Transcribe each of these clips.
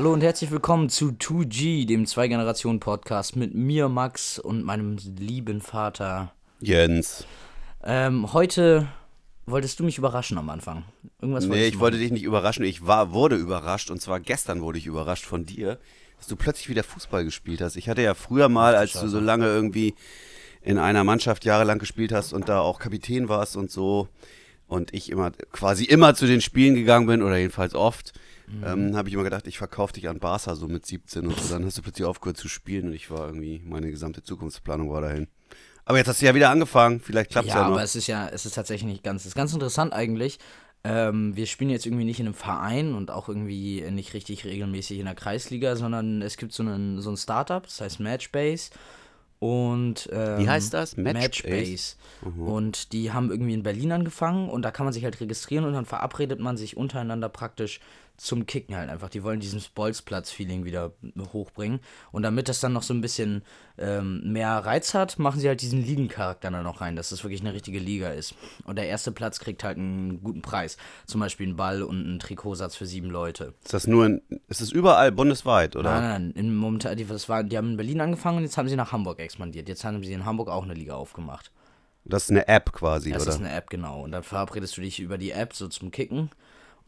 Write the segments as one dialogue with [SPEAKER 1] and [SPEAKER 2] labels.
[SPEAKER 1] Hallo und herzlich willkommen zu 2G, dem Zwei-Generationen-Podcast mit mir, Max, und meinem lieben Vater.
[SPEAKER 2] Jens.
[SPEAKER 1] Ähm, heute wolltest du mich überraschen am Anfang.
[SPEAKER 2] Irgendwas nee, ich wollte dich nicht überraschen. Ich war, wurde überrascht und zwar gestern wurde ich überrascht von dir, dass du plötzlich wieder Fußball gespielt hast. Ich hatte ja früher mal, als du so lange irgendwie in einer Mannschaft jahrelang gespielt hast und da auch Kapitän warst und so und ich immer quasi immer zu den Spielen gegangen bin oder jedenfalls oft mhm. ähm, habe ich immer gedacht, ich verkaufe dich an Barca so mit 17 und so. Dann hast du plötzlich aufgehört zu spielen und ich war irgendwie, meine gesamte Zukunftsplanung war dahin. Aber jetzt hast du ja wieder angefangen, vielleicht klappt es ja, ja
[SPEAKER 1] noch. aber es ist ja, es ist tatsächlich nicht ganz, es ist ganz interessant eigentlich. Ähm, wir spielen jetzt irgendwie nicht in einem Verein und auch irgendwie nicht richtig regelmäßig in der Kreisliga, sondern es gibt so, einen, so ein Startup, das heißt Matchbase. Und ähm,
[SPEAKER 2] wie heißt das?
[SPEAKER 1] Matchbase. Matchbase. Mhm. Und die haben irgendwie in Berlin angefangen und da kann man sich halt registrieren und dann verabredet man sich untereinander praktisch zum Kicken halt einfach. Die wollen diesen Bolzplatz-Feeling wieder hochbringen. Und damit das dann noch so ein bisschen ähm, mehr Reiz hat, machen sie halt diesen Ligencharakter dann noch rein, dass das wirklich eine richtige Liga ist. Und der erste Platz kriegt halt einen guten Preis. Zum Beispiel einen Ball und einen Trikotsatz für sieben Leute.
[SPEAKER 2] Ist das nur in, ist das überall bundesweit, oder?
[SPEAKER 1] Nein, nein, nein. momentan, die, das war, die haben in Berlin angefangen und jetzt haben sie nach Hamburg expandiert. Jetzt haben sie in Hamburg auch eine Liga aufgemacht.
[SPEAKER 2] Das ist eine App quasi,
[SPEAKER 1] das
[SPEAKER 2] oder?
[SPEAKER 1] Das ist eine App, genau. Und dann verabredest du dich über die App so zum Kicken.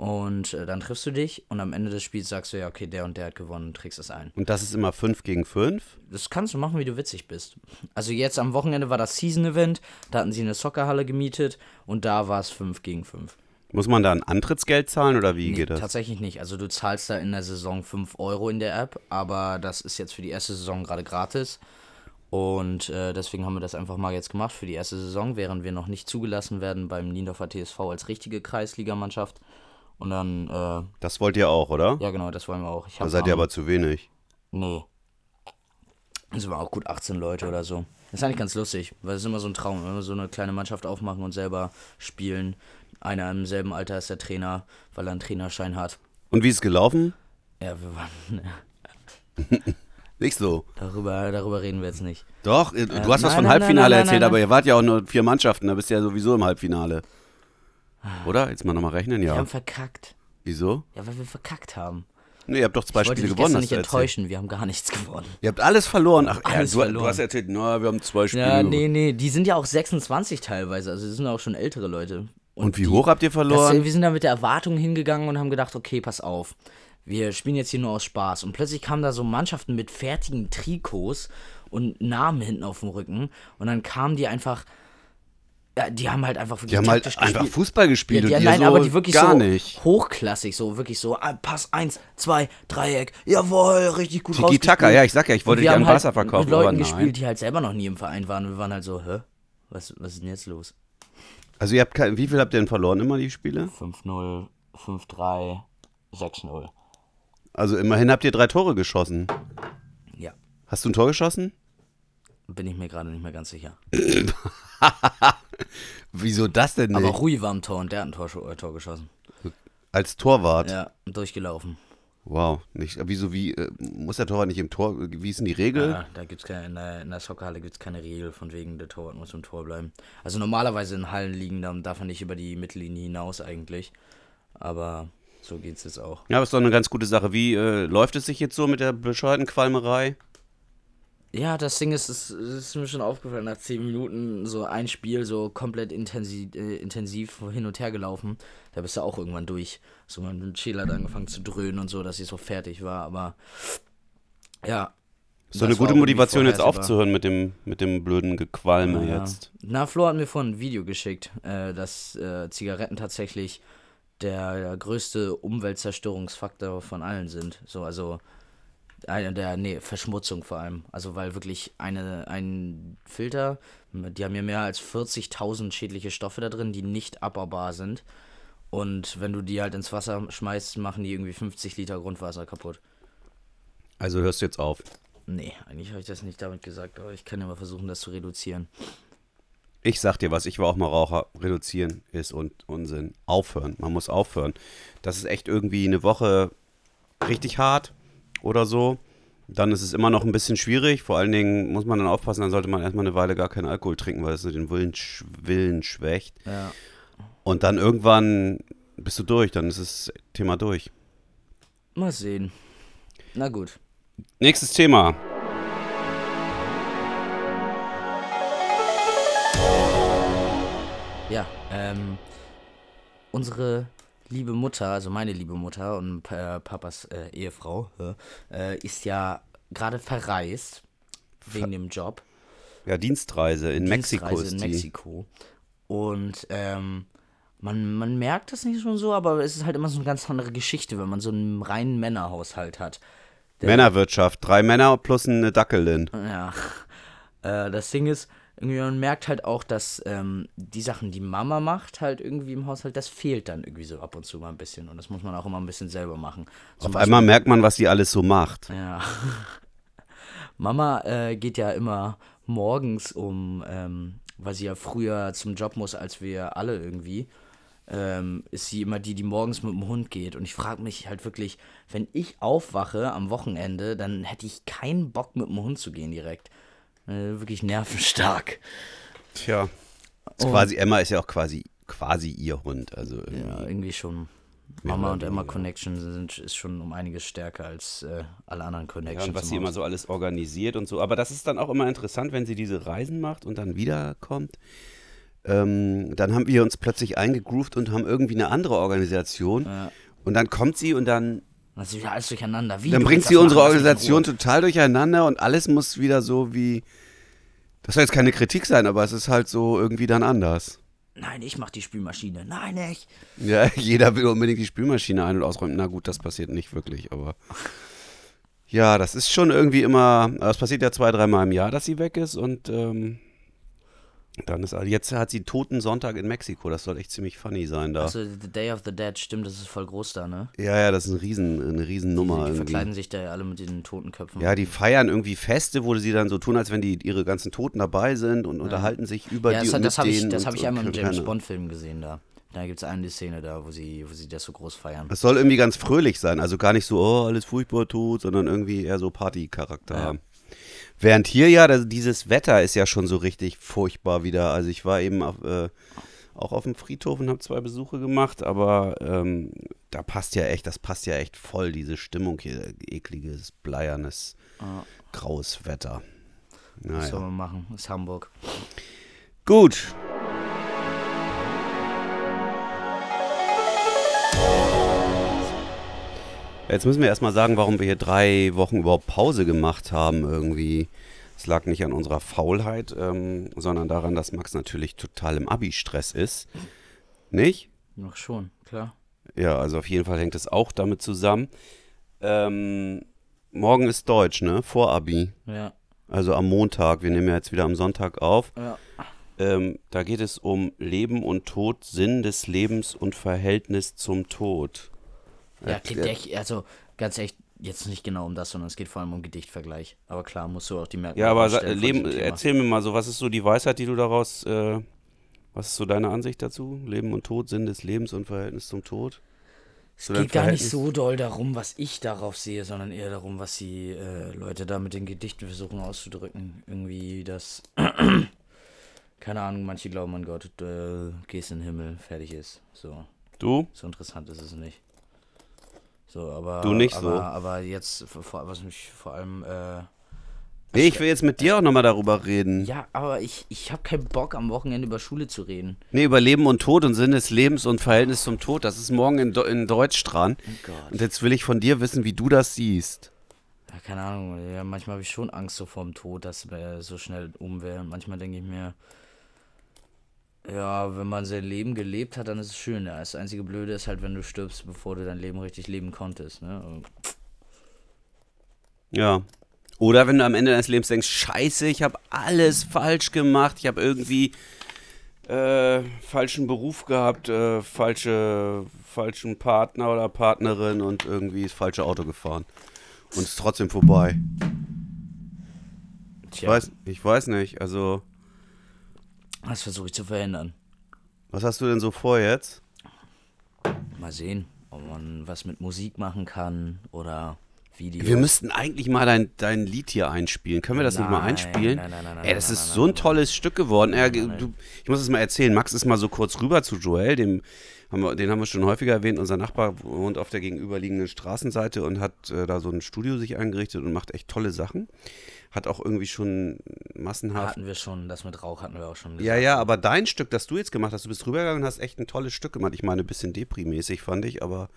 [SPEAKER 1] Und äh, dann triffst du dich und am Ende des Spiels sagst du ja, okay, der und der hat gewonnen und trägst es ein.
[SPEAKER 2] Und das ist immer 5 gegen 5?
[SPEAKER 1] Das kannst du machen, wie du witzig bist. Also jetzt am Wochenende war das Season-Event, da hatten sie eine Soccerhalle gemietet und da war es 5 gegen 5.
[SPEAKER 2] Muss man da ein Antrittsgeld zahlen oder wie
[SPEAKER 1] nee,
[SPEAKER 2] geht das?
[SPEAKER 1] Tatsächlich nicht. Also du zahlst da in der Saison 5 Euro in der App, aber das ist jetzt für die erste Saison gerade gratis. Und äh, deswegen haben wir das einfach mal jetzt gemacht für die erste Saison, während wir noch nicht zugelassen werden beim Niendorfer TSV als richtige Kreisligamannschaft. Und dann. Äh,
[SPEAKER 2] das wollt ihr auch, oder?
[SPEAKER 1] Ja, genau, das wollen wir auch.
[SPEAKER 2] da seid ihr aber zu wenig.
[SPEAKER 1] Nee. Das waren auch gut 18 Leute oder so. Das ist eigentlich ganz lustig, weil es ist immer so ein Traum, wenn wir so eine kleine Mannschaft aufmachen und selber spielen. Einer im selben Alter ist der Trainer, weil er einen Trainerschein hat.
[SPEAKER 2] Und wie ist es gelaufen?
[SPEAKER 1] Ja, wir waren.
[SPEAKER 2] nicht so.
[SPEAKER 1] Darüber, darüber reden wir jetzt nicht.
[SPEAKER 2] Doch, du äh, hast nein, was von nein, Halbfinale nein, erzählt, aber ihr wart ja auch nur vier Mannschaften, da bist du ja sowieso im Halbfinale. Oder? Jetzt mal nochmal rechnen, ja.
[SPEAKER 1] Wir haben verkackt.
[SPEAKER 2] Wieso?
[SPEAKER 1] Ja, weil wir verkackt haben.
[SPEAKER 2] Nee, ihr habt doch zwei
[SPEAKER 1] ich
[SPEAKER 2] Spiele
[SPEAKER 1] gewonnen.
[SPEAKER 2] Ich
[SPEAKER 1] nicht enttäuschen, wir haben gar nichts gewonnen.
[SPEAKER 2] Ihr habt alles verloren. Ach,
[SPEAKER 1] alles
[SPEAKER 2] ja, du,
[SPEAKER 1] verloren.
[SPEAKER 2] du hast erzählt, no, wir haben zwei Spiele
[SPEAKER 1] Ja, nee, nee, die sind ja auch 26 teilweise, also das sind auch schon ältere Leute.
[SPEAKER 2] Und, Und wie die, hoch habt ihr verloren?
[SPEAKER 1] Das, wir sind da mit der Erwartung hingegangen und haben gedacht, okay, pass auf, wir spielen jetzt hier nur aus Spaß. Und plötzlich kamen da so Mannschaften mit fertigen Trikots und Namen hinten auf dem Rücken und dann kamen die einfach ja, die haben halt einfach
[SPEAKER 2] Die haben halt gespielt. einfach Fußball gespielt
[SPEAKER 1] ja,
[SPEAKER 2] die,
[SPEAKER 1] und nein,
[SPEAKER 2] so
[SPEAKER 1] aber die wirklich
[SPEAKER 2] gar
[SPEAKER 1] so
[SPEAKER 2] nicht.
[SPEAKER 1] hochklassig, so wirklich so ah, Pass 1, 2, Dreieck, jawohl, richtig gut
[SPEAKER 2] Tiki Taka, ja, ich sag ja, ich wollte dich an Wasser halt verkaufen,
[SPEAKER 1] mit Leuten gespielt, die halt selber noch nie im Verein waren und wir waren halt so, hä? Was, was ist denn jetzt los?
[SPEAKER 2] Also ihr habt kein, wie viel habt ihr denn verloren immer die Spiele?
[SPEAKER 1] 5-0, 5-3, 6-0.
[SPEAKER 2] Also immerhin habt ihr drei Tore geschossen.
[SPEAKER 1] Ja.
[SPEAKER 2] Hast du ein Tor geschossen?
[SPEAKER 1] Bin ich mir gerade nicht mehr ganz sicher.
[SPEAKER 2] Wieso das denn nicht?
[SPEAKER 1] Aber Rui war im Tor und der hat ein Tor, äh, Tor geschossen.
[SPEAKER 2] Als Torwart?
[SPEAKER 1] Ja, durchgelaufen.
[SPEAKER 2] Wow, nicht, wieso, wie, äh, muss der Torwart nicht im Tor, wie ist denn die Regel?
[SPEAKER 1] Ja, da gibt's keine, in der, in der Soccerhalle gibt es keine Regel, von wegen der Torwart muss im Tor bleiben. Also normalerweise in Hallen liegen, dann darf er nicht über die Mittellinie hinaus eigentlich. Aber so geht es jetzt auch.
[SPEAKER 2] Ja, aber ist doch eine ganz gute Sache. Wie äh, läuft es sich jetzt so mit der bescheuerten Qualmerei?
[SPEAKER 1] Ja, das Ding ist, es ist mir schon aufgefallen, nach 10 Minuten so ein Spiel so komplett intensiv, äh, intensiv hin und her gelaufen. Da bist du auch irgendwann durch. So, mein Schäler hat angefangen zu dröhnen und so, dass ich so fertig war, aber ja.
[SPEAKER 2] So eine gute Motivation jetzt aufzuhören mit dem, mit dem blöden Gequalme ja, jetzt.
[SPEAKER 1] Na, Flo hat mir vorhin ein Video geschickt, äh, dass äh, Zigaretten tatsächlich der, der größte Umweltzerstörungsfaktor von allen sind. So, also eine der, nee, Verschmutzung vor allem. Also weil wirklich eine, ein Filter, die haben ja mehr als 40.000 schädliche Stoffe da drin, die nicht abbaubar sind. Und wenn du die halt ins Wasser schmeißt, machen die irgendwie 50 Liter Grundwasser kaputt.
[SPEAKER 2] Also hörst du jetzt auf?
[SPEAKER 1] Nee, eigentlich habe ich das nicht damit gesagt, aber ich kann ja mal versuchen, das zu reduzieren.
[SPEAKER 2] Ich sag dir was, ich war auch mal Raucher. Reduzieren ist und Unsinn. Aufhören. Man muss aufhören. Das ist echt irgendwie eine Woche richtig hart oder so, dann ist es immer noch ein bisschen schwierig. Vor allen Dingen muss man dann aufpassen, dann sollte man erstmal eine Weile gar keinen Alkohol trinken, weil es so den Willen, Willen schwächt.
[SPEAKER 1] Ja.
[SPEAKER 2] Und dann irgendwann bist du durch, dann ist das Thema durch.
[SPEAKER 1] Mal sehen. Na gut.
[SPEAKER 2] Nächstes Thema.
[SPEAKER 1] Ja, ähm, unsere liebe Mutter, also meine liebe Mutter und äh, Papas äh, Ehefrau, äh, ist ja gerade verreist wegen dem Job.
[SPEAKER 2] Ja, Dienstreise in Mexiko
[SPEAKER 1] Dienstreise
[SPEAKER 2] ist
[SPEAKER 1] in
[SPEAKER 2] die.
[SPEAKER 1] Mexiko. Und ähm, man, man merkt das nicht schon so, aber es ist halt immer so eine ganz andere Geschichte, wenn man so einen reinen Männerhaushalt hat.
[SPEAKER 2] Männerwirtschaft. Drei Männer plus eine Dackelin.
[SPEAKER 1] Ja. Äh, das Ding ist, irgendwie man merkt halt auch, dass ähm, die Sachen, die Mama macht, halt irgendwie im Haushalt, das fehlt dann irgendwie so ab und zu mal ein bisschen. Und das muss man auch immer ein bisschen selber machen. Zum
[SPEAKER 2] Auf einmal merkt man, was die alles so macht.
[SPEAKER 1] Ja. Mama äh, geht ja immer morgens um, ähm, weil sie ja früher zum Job muss als wir alle irgendwie, ähm, ist sie immer die, die morgens mit dem Hund geht. Und ich frage mich halt wirklich, wenn ich aufwache am Wochenende, dann hätte ich keinen Bock mit dem Hund zu gehen direkt. Äh, wirklich nervenstark.
[SPEAKER 2] Tja.
[SPEAKER 1] Und-
[SPEAKER 2] quasi, Emma ist ja auch quasi, quasi ihr Hund. Also irgendwie.
[SPEAKER 1] Ja, irgendwie schon. Mama und Emma. Connection sind, ist schon um einiges stärker als äh, alle anderen
[SPEAKER 2] Ja,
[SPEAKER 1] Connections.
[SPEAKER 2] und was sie immer so alles organisiert und so. Aber das ist dann auch immer interessant, wenn sie diese Reisen macht und dann wiederkommt. Ähm, dann haben wir uns plötzlich eingegroovt und haben irgendwie eine andere Organisation.
[SPEAKER 1] Ja.
[SPEAKER 2] Und dann kommt sie und dann,
[SPEAKER 1] Das ist wieder alles durcheinander. Wie,
[SPEAKER 2] dann
[SPEAKER 1] du
[SPEAKER 2] bringt sie unsere
[SPEAKER 1] machen,
[SPEAKER 2] Organisation total durcheinander und alles muss wieder so wie. Das soll jetzt keine Kritik sein, aber es ist halt so irgendwie dann anders.
[SPEAKER 1] Nein, ich mach die Spülmaschine. Nein, ich.
[SPEAKER 2] Ja, jeder will unbedingt die Spülmaschine ein- und ausräumen. Na gut, das passiert nicht wirklich, aber. Ja, das ist schon irgendwie immer. Das passiert ja zwei, dreimal im Jahr, dass sie weg ist und ähm, dann ist. Jetzt hat sie Toten Sonntag in Mexiko. Das soll echt ziemlich funny sein da.
[SPEAKER 1] Also, The Day of the Dead, stimmt, das ist voll groß da, ne?
[SPEAKER 2] ja, ja, das ist ein Riesen, eine Riesennummer.
[SPEAKER 1] Die, die verkleiden sich da ja alle mit den Totenköpfen.
[SPEAKER 2] Ja, die feiern irgendwie Feste, wo sie dann so tun, als wenn die ihre ganzen Toten dabei sind und unterhalten sich über
[SPEAKER 1] ja
[SPEAKER 2] die
[SPEAKER 1] das,
[SPEAKER 2] und
[SPEAKER 1] das
[SPEAKER 2] mit
[SPEAKER 1] habe ich, das
[SPEAKER 2] und
[SPEAKER 1] hab ich einmal im James Bond-Film gesehen da. Da gibt es eine Szene da, wo sie, wo sie das so groß feiern.
[SPEAKER 2] Es soll irgendwie ganz fröhlich sein, also gar nicht so, oh, alles furchtbar tot, sondern irgendwie eher so Partycharakter
[SPEAKER 1] Ja.
[SPEAKER 2] Während hier ja, das, dieses Wetter ist ja schon so richtig furchtbar wieder. Also ich war eben auf, äh, auch auf dem Friedhof und habe zwei Besuche gemacht, aber ähm, da passt ja echt, das passt ja echt voll, diese Stimmung hier, ekliges, bleiernes,
[SPEAKER 1] Ah.
[SPEAKER 2] graues Wetter.
[SPEAKER 1] Was soll
[SPEAKER 2] Naja.
[SPEAKER 1] man machen? Ist Hamburg.
[SPEAKER 2] Gut. Jetzt müssen wir erstmal sagen, warum wir hier drei Wochen überhaupt Pause gemacht haben irgendwie. Es lag nicht an unserer Faulheit, ähm, sondern daran, dass Max natürlich total im Abi-Stress ist. Nicht?
[SPEAKER 1] Noch schon, klar.
[SPEAKER 2] Ja, also auf jeden Fall hängt es auch damit zusammen. Ähm, morgen ist Deutsch, ne? Vor Abi.
[SPEAKER 1] Ja.
[SPEAKER 2] Also am Montag. Wir nehmen ja jetzt wieder am Sonntag auf.
[SPEAKER 1] Ja.
[SPEAKER 2] Ähm, da geht es um Leben und Tod, Sinn des Lebens und Verhältnis zum Tod.
[SPEAKER 1] Ja, klingt echt, also ganz echt, jetzt nicht genau um das, sondern es geht vor allem um Gedichtvergleich. Aber klar, musst du auch die Merkmale
[SPEAKER 2] Ja, aber Leben, erzähl mir mal so, was ist so die Weisheit, die du daraus, äh, was ist so deine Ansicht dazu? Leben und Tod, Sinn des Lebens und Verhältnis zum Tod?
[SPEAKER 1] Es
[SPEAKER 2] So
[SPEAKER 1] geht gar nicht so doll darum, was ich darauf sehe, sondern eher darum, was die äh, Leute da mit den Gedichten versuchen auszudrücken. Irgendwie das, keine Ahnung, manche glauben an Gott, äh, gehst in den Himmel, fertig ist. So,
[SPEAKER 2] Du?
[SPEAKER 1] so interessant ist es nicht. So, aber.
[SPEAKER 2] Du nicht
[SPEAKER 1] aber,
[SPEAKER 2] so.
[SPEAKER 1] Aber jetzt, vor- was mich vor allem. Äh,
[SPEAKER 2] Nee, ich will jetzt mit dir auch nochmal darüber reden.
[SPEAKER 1] ja, aber ich, ich habe keinen Bock, am Wochenende über Schule zu reden.
[SPEAKER 2] Nee, über Leben und Tod und Sinn des Lebens und Verhältnis zum Tod. Das ist morgen in, in Deutsch dran.
[SPEAKER 1] Oh.
[SPEAKER 2] Und jetzt will ich von dir wissen, wie du das siehst.
[SPEAKER 1] Ja, keine Ahnung. Ja, manchmal habe ich schon Angst so vorm Tod, dass er so schnell um wäre. Manchmal denke ich mir, ja, wenn man sein Leben gelebt hat, dann ist es schön. Ja. Das einzige Blöde ist halt, wenn du stirbst, bevor du dein Leben richtig leben konntest. Ne? Und
[SPEAKER 2] Ja. Oder wenn du am Ende deines Lebens denkst, scheiße, ich habe alles falsch gemacht, ich habe irgendwie äh, falschen Beruf gehabt, äh, falsche, falschen Partner oder Partnerin und irgendwie das falsche Auto gefahren. Und es ist trotzdem vorbei. Ich
[SPEAKER 1] Tja,
[SPEAKER 2] weiß, ich weiß nicht, also
[SPEAKER 1] das versuche ich zu verhindern.
[SPEAKER 2] was hast du denn so vor jetzt?
[SPEAKER 1] Mal sehen, ob man was mit Musik machen kann oder Video.
[SPEAKER 2] Wir müssten eigentlich mal dein, dein Lied hier einspielen. Können wir das nicht mal
[SPEAKER 1] Nein,
[SPEAKER 2] einspielen?
[SPEAKER 1] nein, nein, nein,
[SPEAKER 2] Ey, das
[SPEAKER 1] nein,
[SPEAKER 2] ist
[SPEAKER 1] nein,
[SPEAKER 2] so
[SPEAKER 1] nein,
[SPEAKER 2] ein tolles Stück geworden.
[SPEAKER 1] Nein, nein.
[SPEAKER 2] du, ich muss es mal erzählen. Max ist mal so kurz rüber zu Joel, dem Haben wir, den haben wir schon häufiger erwähnt. Unser Nachbar wohnt auf der gegenüberliegenden Straßenseite und hat äh, da so ein Studio sich eingerichtet und macht echt tolle Sachen. Hat auch irgendwie schon massenhaft.
[SPEAKER 1] Hatten wir schon, das mit Rauch hatten wir auch schon.
[SPEAKER 2] Ja, ja, aber dein Stück, das du jetzt gemacht hast, du bist rübergegangen und hast echt ein tolles Stück gemacht. Ich meine, ein bisschen Depri-mäßig fand ich, aber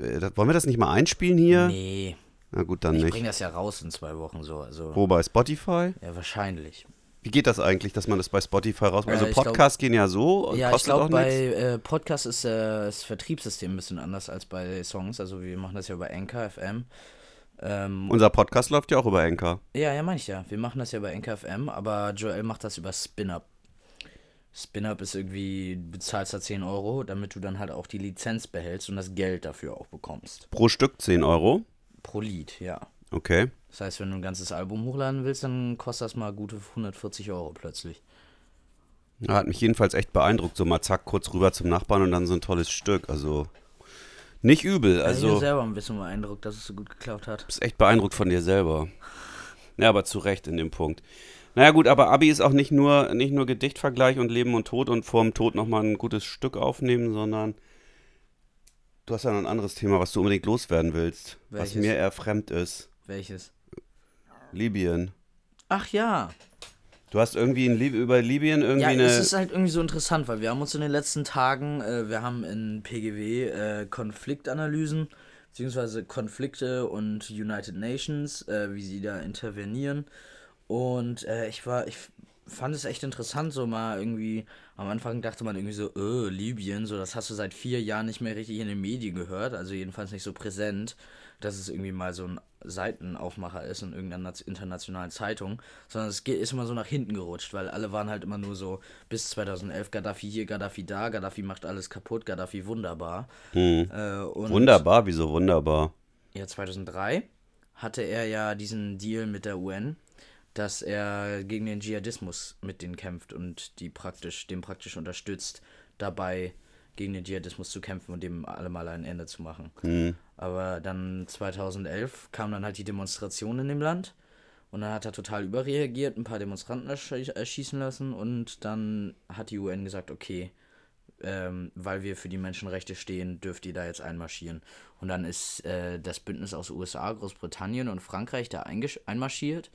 [SPEAKER 2] äh, das, wollen wir das nicht mal einspielen hier?
[SPEAKER 1] Nee.
[SPEAKER 2] Na gut, dann
[SPEAKER 1] ich
[SPEAKER 2] nicht.
[SPEAKER 1] bringe das ja raus in zwei Wochen so. Also,
[SPEAKER 2] Wo, bei Spotify?
[SPEAKER 1] Ja, wahrscheinlich.
[SPEAKER 2] Wie geht das eigentlich, dass man das bei Spotify?
[SPEAKER 1] Äh,
[SPEAKER 2] Also
[SPEAKER 1] ich glaub-
[SPEAKER 2] Podcasts gehen ja so,
[SPEAKER 1] Ja, ich glaube,
[SPEAKER 2] auch
[SPEAKER 1] bei äh, Podcasts ist äh, das Vertriebssystem ein bisschen anders als bei Songs. Also wir machen das ja über Anchor FM. Ähm,
[SPEAKER 2] Unser Podcast läuft ja auch über Anchor.
[SPEAKER 1] ja, ja, meine ich ja. Wir machen das ja über Anchor FM, aber Joel macht das über SpinUp. SpinUp ist irgendwie, du bezahlst da 10 Euro, damit du dann halt auch die Lizenz behältst und das Geld dafür auch bekommst.
[SPEAKER 2] Pro Stück 10 Euro.
[SPEAKER 1] Pro Lied, ja.
[SPEAKER 2] Okay.
[SPEAKER 1] Das heißt, wenn du ein ganzes Album hochladen willst, dann kostet das mal gute 140 Euro plötzlich.
[SPEAKER 2] Ja, hat mich jedenfalls echt beeindruckt. So mal zack, kurz rüber zum Nachbarn und dann so ein tolles Stück. Also nicht übel.
[SPEAKER 1] Also, ich bin
[SPEAKER 2] Also
[SPEAKER 1] selber ein bisschen beeindruckt, dass es so gut geklappt hat.
[SPEAKER 2] bist echt beeindruckt von dir selber. Ja, aber zu Recht in dem Punkt. Naja gut, aber Abi ist auch nicht nur, nicht nur Gedichtvergleich und Leben und Tod und vorm Tod nochmal ein gutes Stück aufnehmen, sondern du hast ja noch ein anderes Thema, was du unbedingt loswerden willst. Was
[SPEAKER 1] Welches?
[SPEAKER 2] mir eher fremd ist.
[SPEAKER 1] Welches?
[SPEAKER 2] Libyen.
[SPEAKER 1] Ach ja.
[SPEAKER 2] Du hast irgendwie in Lib über Libyen irgendwie
[SPEAKER 1] Ja,
[SPEAKER 2] eine.
[SPEAKER 1] es ist halt irgendwie so interessant, weil wir haben uns in den letzten Tagen, äh, wir haben in PGW äh, Konfliktanalysen, beziehungsweise Konflikte und United Nations, äh, wie sie da intervenieren. Und äh, ich war, ich fand es echt interessant, so mal irgendwie, am Anfang dachte man irgendwie so, äh, Libyen, so das hast du seit vier Jahren nicht mehr richtig in den Medien gehört, also jedenfalls nicht so präsent, dass es irgendwie mal so ein Seitenaufmacher ist in irgendeiner internationalen Zeitung, sondern es ist immer so nach hinten gerutscht, weil alle waren halt immer nur so, bis 2011 Gaddafi hier, Gaddafi da, Gaddafi macht alles kaputt, Gaddafi wunderbar.
[SPEAKER 2] Hm.
[SPEAKER 1] Äh, und
[SPEAKER 2] Wunderbar, wieso wunderbar?
[SPEAKER 1] ja, 2003 hatte er ja diesen Deal mit der UN, dass er gegen den Dschihadismus mit denen kämpft und die praktisch, dem praktisch unterstützt, dabei gegen den Dschihadismus zu kämpfen und dem allemal ein Ende zu machen. Aber dann 2011 kam dann halt die Demonstration in dem Land und dann hat er total überreagiert, ein paar Demonstranten ersch erschießen lassen und dann hat die UN gesagt, okay, ähm, weil wir für die Menschenrechte stehen, dürft ihr da jetzt einmarschieren. Und dann ist äh, das Bündnis aus USA, Großbritannien und Frankreich da einmarschiert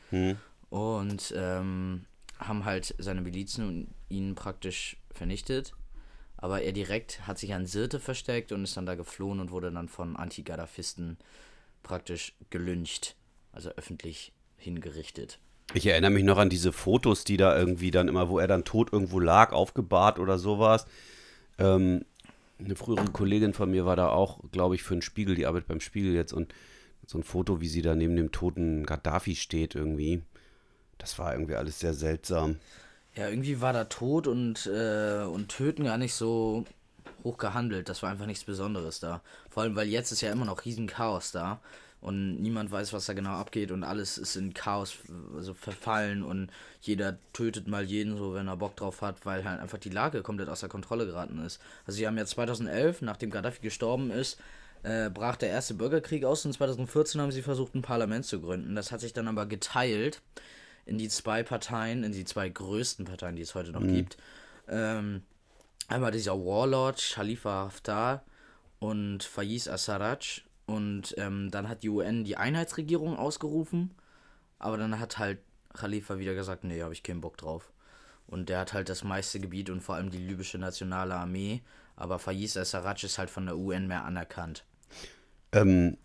[SPEAKER 1] und ähm, haben halt seine Milizen und ihn praktisch vernichtet. Aber er direkt hat sich an Sirte versteckt und ist dann da geflohen und wurde dann von Anti-Gadafisten praktisch gelyncht, also öffentlich hingerichtet.
[SPEAKER 2] Ich erinnere mich noch an diese Fotos, die da irgendwie dann immer, wo er dann tot irgendwo lag, aufgebahrt oder sowas. Ähm, eine frühere Kollegin von mir war da auch, glaube ich, für den Spiegel, die arbeitet beim Spiegel jetzt und so ein Foto, wie sie da neben dem toten Gaddafi steht irgendwie. Das war irgendwie alles sehr seltsam.
[SPEAKER 1] Ja, irgendwie war da Tod und, äh, und Töten gar nicht so hoch gehandelt. Das war einfach nichts Besonderes da. Vor allem, weil jetzt ist ja immer noch riesen Chaos da und niemand weiß, was da genau abgeht und alles ist in Chaos also verfallen und jeder tötet mal jeden so, wenn er Bock drauf hat, weil halt einfach die Lage komplett außer Kontrolle geraten ist. Also sie haben ja 2011, nachdem Gaddafi gestorben ist, äh, brach der erste Bürgerkrieg aus und 2014 haben sie versucht, ein Parlament zu gründen. Das hat sich dann aber geteilt in die zwei Parteien, in die zwei größten Parteien, die es heute noch gibt. Ähm, einmal dieser Warlord Khalifa Haftar und Faiz Assaraj. Und ähm, dann hat die UN die Einheitsregierung ausgerufen. Aber dann hat halt Khalifa wieder gesagt, nee, habe ich keinen Bock drauf. Und der hat halt das meiste Gebiet und vor allem die libysche nationale Armee. Aber Faiz Assaraj ist halt von der UN mehr anerkannt.
[SPEAKER 2] Ähm,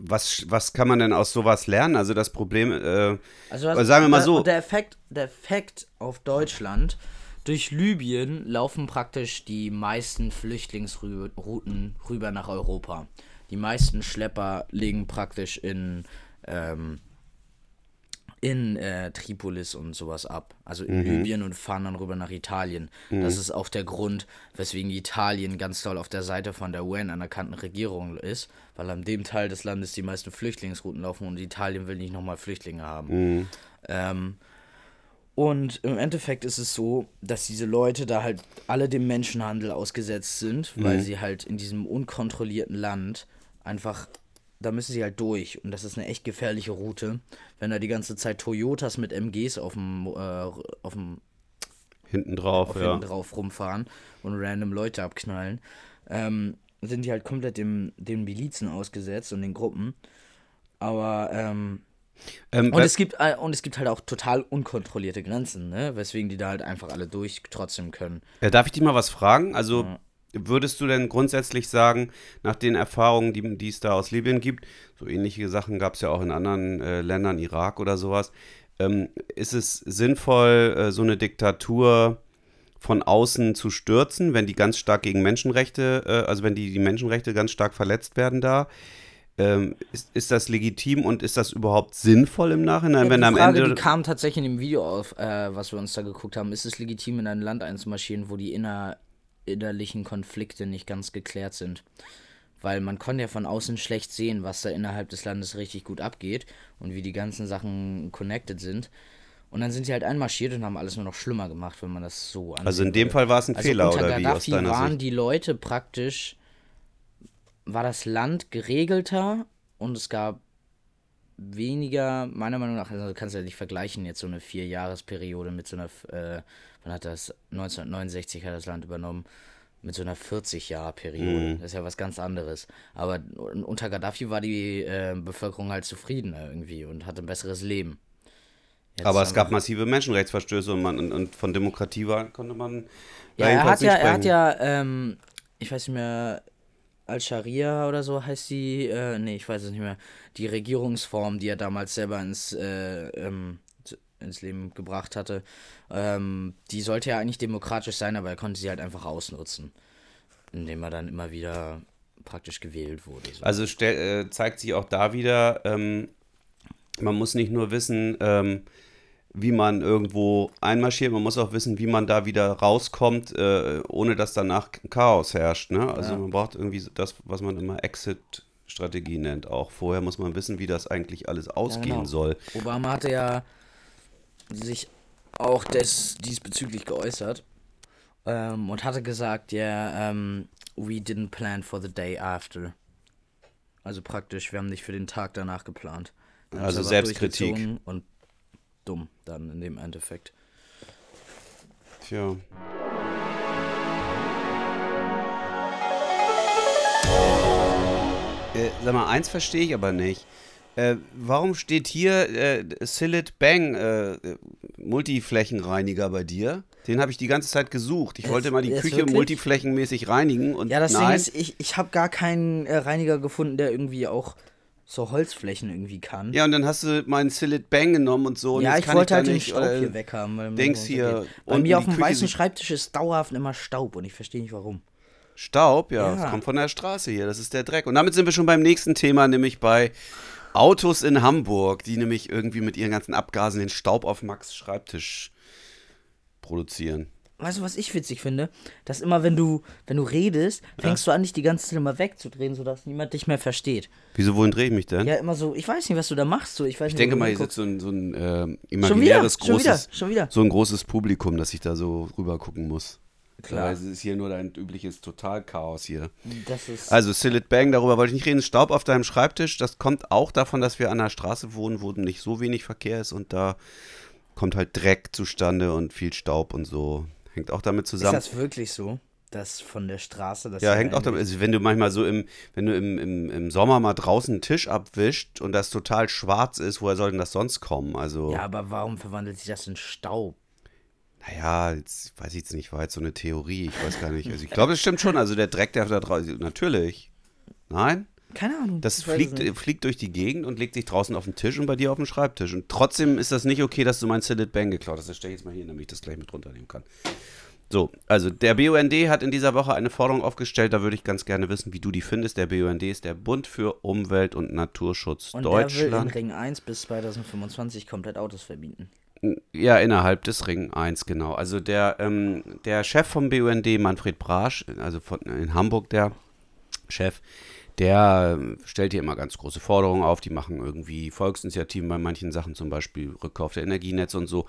[SPEAKER 2] was, was kann man denn aus sowas lernen? Also das Problem, äh,
[SPEAKER 1] Also
[SPEAKER 2] Aber sagen wir mal so.
[SPEAKER 1] Der Effekt, der Effekt auf Deutschland, durch Libyen laufen praktisch die meisten Flüchtlingsrouten rüber nach Europa. Die meisten Schlepper liegen praktisch in, ähm, in äh, Tripolis und sowas ab. Also in Libyen und fahren dann rüber nach Italien. Das ist auch der Grund, weswegen Italien ganz doll auf der Seite von der UN anerkannten Regierung ist, weil an dem Teil des Landes die meisten Flüchtlingsrouten laufen und Italien will nicht nochmal Flüchtlinge haben. Ähm, und im Endeffekt ist es so, dass diese Leute da halt alle dem Menschenhandel ausgesetzt sind, weil sie halt in diesem unkontrollierten Land einfach, da müssen sie halt durch. Und das ist eine echt gefährliche Route. Wenn da die ganze Zeit Toyotas mit MGs auf dem, äh, auf dem
[SPEAKER 2] hinten drauf,
[SPEAKER 1] auf
[SPEAKER 2] ja.
[SPEAKER 1] hinten drauf rumfahren und random Leute abknallen, ähm, sind die halt komplett dem, den Milizen ausgesetzt und den Gruppen. Aber ähm,
[SPEAKER 2] Ähm,
[SPEAKER 1] und es gibt äh, und es gibt halt auch total unkontrollierte Grenzen, ne? Weswegen die da halt einfach alle durch trotzdem können.
[SPEAKER 2] äh, darf ich dich mal was fragen? Also würdest du denn grundsätzlich sagen, nach den Erfahrungen, die, die es da aus Libyen gibt, so ähnliche Sachen gab es ja auch in anderen äh, Ländern, Irak oder sowas, ähm, ist es sinnvoll, äh, so eine Diktatur von außen zu stürzen, wenn die ganz stark gegen Menschenrechte, äh, also wenn die, die Menschenrechte ganz stark verletzt werden da? Ähm, ist, ist das legitim und ist das überhaupt sinnvoll im Nachhinein,
[SPEAKER 1] Ja,
[SPEAKER 2] wenn
[SPEAKER 1] die
[SPEAKER 2] am
[SPEAKER 1] Frage,
[SPEAKER 2] Ende.
[SPEAKER 1] die kam tatsächlich in dem Video auf, äh, was wir uns da geguckt haben. Ist es legitim, in ein Land einzumarschieren, wo die inner, innerlichen Konflikte nicht ganz geklärt sind? Weil man konnte ja von außen schlecht sehen, was da innerhalb des Landes richtig gut abgeht und wie die ganzen Sachen connected sind. Und dann sind sie halt einmarschiert und haben alles nur noch schlimmer gemacht, wenn man das so ansieht.
[SPEAKER 2] also in dem Fall war es ein Fehler,
[SPEAKER 1] unter
[SPEAKER 2] oder wie aus
[SPEAKER 1] Gaddafi
[SPEAKER 2] deiner
[SPEAKER 1] waren
[SPEAKER 2] Sicht?
[SPEAKER 1] die Leute praktisch, war das Land geregelter und es gab weniger, meiner Meinung nach, also du kannst ja nicht vergleichen jetzt so eine Vierjahresperiode mit so einer, äh, wann hat das, 1969 hat das Land übernommen, mit so einer 40-Jahr-Periode. Das ist ja was ganz anderes. Aber unter Gaddafi war die äh, Bevölkerung halt zufriedener irgendwie und hatte ein besseres Leben. Jetzt
[SPEAKER 2] Aber es gab massive Menschenrechtsverstöße und, man, und, und von Demokratie war, konnte man.
[SPEAKER 1] Ja, er hat ja, er hat ja, ähm, ich weiß nicht mehr, Al-Sharia oder so heißt die, äh, nee, ich weiß es nicht mehr, die Regierungsform, die er damals selber ins, äh, ähm, ins Leben gebracht hatte, ähm, die sollte ja eigentlich demokratisch sein, aber er konnte sie halt einfach ausnutzen, indem er dann immer wieder praktisch gewählt wurde. So.
[SPEAKER 2] Also äh, zeigt sich auch da wieder, ähm, man muss nicht nur wissen, ähm, wie man irgendwo einmarschiert, man muss auch wissen, wie man da wieder rauskommt, äh, ohne dass danach Chaos herrscht. Ne? Also
[SPEAKER 1] Ja.
[SPEAKER 2] man braucht irgendwie das, was man immer Exit-Strategie nennt. Auch vorher muss man wissen, wie das eigentlich alles ausgehen
[SPEAKER 1] genau.
[SPEAKER 2] soll.
[SPEAKER 1] Obama hatte ja sich auch des, diesbezüglich geäußert ähm, und hatte gesagt, ja, ähm, we didn't plan for the day after. Also praktisch, wir haben nicht für den Tag danach geplant. Haben's
[SPEAKER 2] Also Selbstkritik.
[SPEAKER 1] Und dumm dann in dem Endeffekt.
[SPEAKER 2] Tja. Äh, sag mal, eins verstehe ich aber nicht. Äh, warum steht hier äh, Silit Bang äh, Multiflächenreiniger bei dir? Den habe ich die ganze Zeit gesucht. Ich wollte mal die Küche
[SPEAKER 1] wirklich?
[SPEAKER 2] multiflächenmäßig reinigen und
[SPEAKER 1] Ja, das Ding
[SPEAKER 2] nein.
[SPEAKER 1] ist, ich, ich habe gar keinen äh, Reiniger gefunden, der irgendwie auch so Holzflächen irgendwie kann.
[SPEAKER 2] ja, und dann hast du meinen Silit Bang genommen und so. Und
[SPEAKER 1] Ja, ich wollte
[SPEAKER 2] da
[SPEAKER 1] halt den Staub
[SPEAKER 2] äh,
[SPEAKER 1] hier weghaben. Weil mir
[SPEAKER 2] Dings
[SPEAKER 1] so
[SPEAKER 2] hier.
[SPEAKER 1] Bei mir auf dem
[SPEAKER 2] Küche
[SPEAKER 1] weißen Schreibtisch ist dauerhaft immer Staub und ich verstehe nicht warum.
[SPEAKER 2] Staub, ja,
[SPEAKER 1] Ja.
[SPEAKER 2] das kommt von der Straße hier, das ist der Dreck. Und damit sind wir schon beim nächsten Thema, nämlich bei Autos in Hamburg, die nämlich irgendwie mit ihren ganzen Abgasen den Staub auf Max Schreibtisch produzieren.
[SPEAKER 1] Weißt du, was ich witzig finde? Dass immer, wenn du, wenn du redest, fängst du an, dich die ganze Zeit immer wegzudrehen, sodass niemand dich mehr versteht.
[SPEAKER 2] Wieso, wohin drehe ich mich denn?
[SPEAKER 1] Ja, immer so, ich weiß nicht, was du da machst. So, ich weiß
[SPEAKER 2] ich
[SPEAKER 1] nicht,
[SPEAKER 2] denke mal, hier sitzt so ein, so ein äh,
[SPEAKER 1] Schon wieder,
[SPEAKER 2] imaginäres
[SPEAKER 1] schon wieder,
[SPEAKER 2] großes,
[SPEAKER 1] schon wieder.
[SPEAKER 2] so ein großes Publikum, dass ich da so rüber gucken muss.
[SPEAKER 1] Klar.
[SPEAKER 2] Es ist hier nur dein übliches Totalchaos hier. Also Silit Bang, darüber wollte ich nicht reden. Staub auf deinem Schreibtisch, das kommt auch davon, dass wir an der Straße wohnen, wo nicht so wenig Verkehr ist und da kommt halt Dreck zustande und viel Staub und so. Hängt auch damit
[SPEAKER 1] ist
[SPEAKER 2] zusammen.
[SPEAKER 1] das wirklich so? Das von der Straße? Das
[SPEAKER 2] ja, hängt auch damit, also wenn du manchmal so im, wenn du im, im, im Sommer mal draußen einen Tisch abwischt und das total schwarz ist, woher soll denn das sonst kommen? Also,
[SPEAKER 1] Ja, aber warum verwandelt sich das in Staub?
[SPEAKER 2] naja, jetzt weiß ich jetzt nicht, war jetzt so eine Theorie, ich weiß gar nicht. Also ich glaube, das stimmt schon, also der Dreck, der da draußen, natürlich. Nein?
[SPEAKER 1] Keine Ahnung.
[SPEAKER 2] Das fliegt, fliegt durch die Gegend und legt sich draußen auf den Tisch und bei dir auf den Schreibtisch. Und trotzdem ist das nicht okay, dass du mein Silit Bang geklaut hast. Das stelle ich jetzt mal hier, damit ich das gleich mit runternehmen kann. So, also der BUND hat in dieser Woche eine Forderung aufgestellt, da würde ich ganz gerne wissen, wie du die findest. Der BUND ist der Bund für Umwelt und Naturschutz
[SPEAKER 1] Und der will in
[SPEAKER 2] Deutschland.
[SPEAKER 1] Ring 1 bis 2025 komplett Autos verbieten.
[SPEAKER 2] Ja, innerhalb des Ring 1, genau. Also der, ähm, der Chef vom BUND, Manfred Brasch, also von, in Hamburg der Chef, der ähm, stellt hier immer ganz große Forderungen auf. Die machen irgendwie Volksinitiativen bei manchen Sachen, zum Beispiel Rückkauf der Energienetze und so.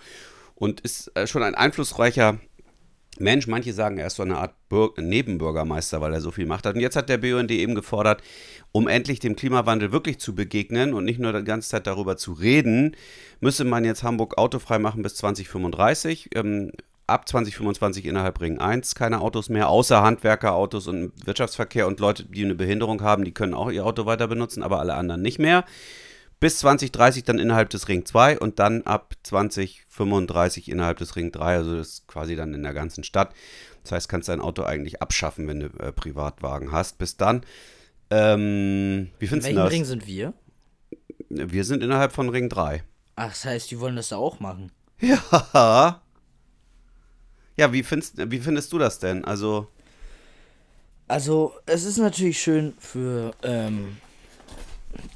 [SPEAKER 2] Und ist äh, schon ein einflussreicher Mensch. Manche sagen, er ist so eine Art Bür Nebenbürgermeister, weil er so viel Macht hat. Und jetzt hat der BUND eben gefordert, um endlich dem Klimawandel wirklich zu begegnen und nicht nur die ganze Zeit darüber zu reden, müsse man jetzt Hamburg autofrei machen bis 2035. Ähm, ab 2025 innerhalb Ring 1 keine Autos mehr, außer Handwerkerautos und Wirtschaftsverkehr und Leute, die eine Behinderung haben, die können auch ihr Auto weiter benutzen, aber alle anderen nicht mehr. Bis 2030 dann innerhalb des Ring 2 und dann ab 2035 innerhalb des Ring 3, also das ist quasi dann in der ganzen Stadt. Das heißt, kannst dein Auto eigentlich abschaffen, wenn du äh, Privatwagen hast. Bis dann. Ähm, wie
[SPEAKER 1] In
[SPEAKER 2] findest du
[SPEAKER 1] welchem
[SPEAKER 2] das?
[SPEAKER 1] Ring sind wir?
[SPEAKER 2] Wir sind innerhalb von Ring 3.
[SPEAKER 1] Ach, das heißt, die wollen das da auch machen.
[SPEAKER 2] Ja. Ja, wie findest, wie findest du das denn? Also,
[SPEAKER 1] Also, es ist natürlich schön für ähm,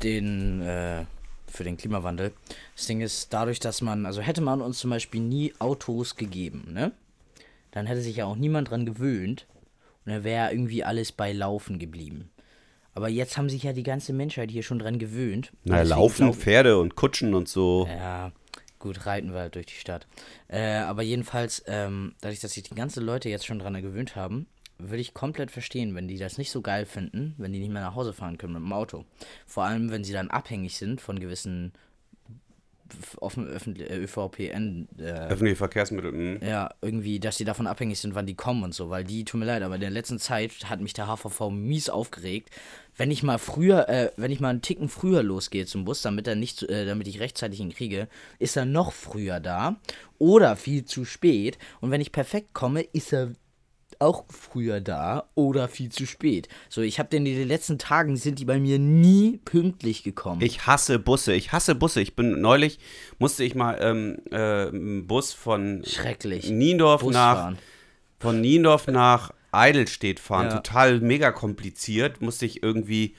[SPEAKER 1] den äh, für den Klimawandel. Das Ding ist, dadurch, dass man, also hätte man uns zum Beispiel nie Autos gegeben, ne? Dann hätte sich ja auch niemand dran gewöhnt und dann wäre irgendwie alles bei Laufen geblieben. Aber jetzt haben sich ja die ganze Menschheit hier schon dran gewöhnt. Deswegen
[SPEAKER 2] laufen
[SPEAKER 1] glaub-
[SPEAKER 2] Pferde und Kutschen und so.
[SPEAKER 1] ja, gut, reiten wir halt durch die Stadt. Äh, aber jedenfalls, ähm, dadurch, dass sich die ganzen Leute jetzt schon dran gewöhnt haben, würde ich komplett verstehen, wenn die das nicht so geil finden, wenn die nicht mehr nach Hause fahren können mit dem Auto. Vor allem, wenn sie dann abhängig sind von gewissen offen, öffentlich, äh, ÖVPN, äh,
[SPEAKER 2] Öffentliche Verkehrsmittel. hm.
[SPEAKER 1] ja, irgendwie, dass die davon abhängig sind, wann die kommen und so, weil die, tut mir leid, aber in der letzten Zeit hat mich der HVV mies aufgeregt. Wenn ich mal früher, äh, wenn ich mal einen Ticken früher losgehe zum Bus, damit er nicht, äh, damit ich rechtzeitig ihn kriege, ist er noch früher da oder viel zu spät. Und wenn ich perfekt komme, ist er auch früher da oder viel zu spät. So, ich habe den in den letzten Tagen sind die bei mir nie pünktlich gekommen.
[SPEAKER 2] Ich hasse Busse. Ich hasse Busse. Ich bin neulich, musste ich mal ähm, äh, einen Bus von
[SPEAKER 1] Schrecklich.
[SPEAKER 2] Niendorf
[SPEAKER 1] Bus
[SPEAKER 2] nach
[SPEAKER 1] fahren.
[SPEAKER 2] von Niendorf nach Eidelstedt fahren.
[SPEAKER 1] Ja.
[SPEAKER 2] Total mega kompliziert. Musste ich irgendwie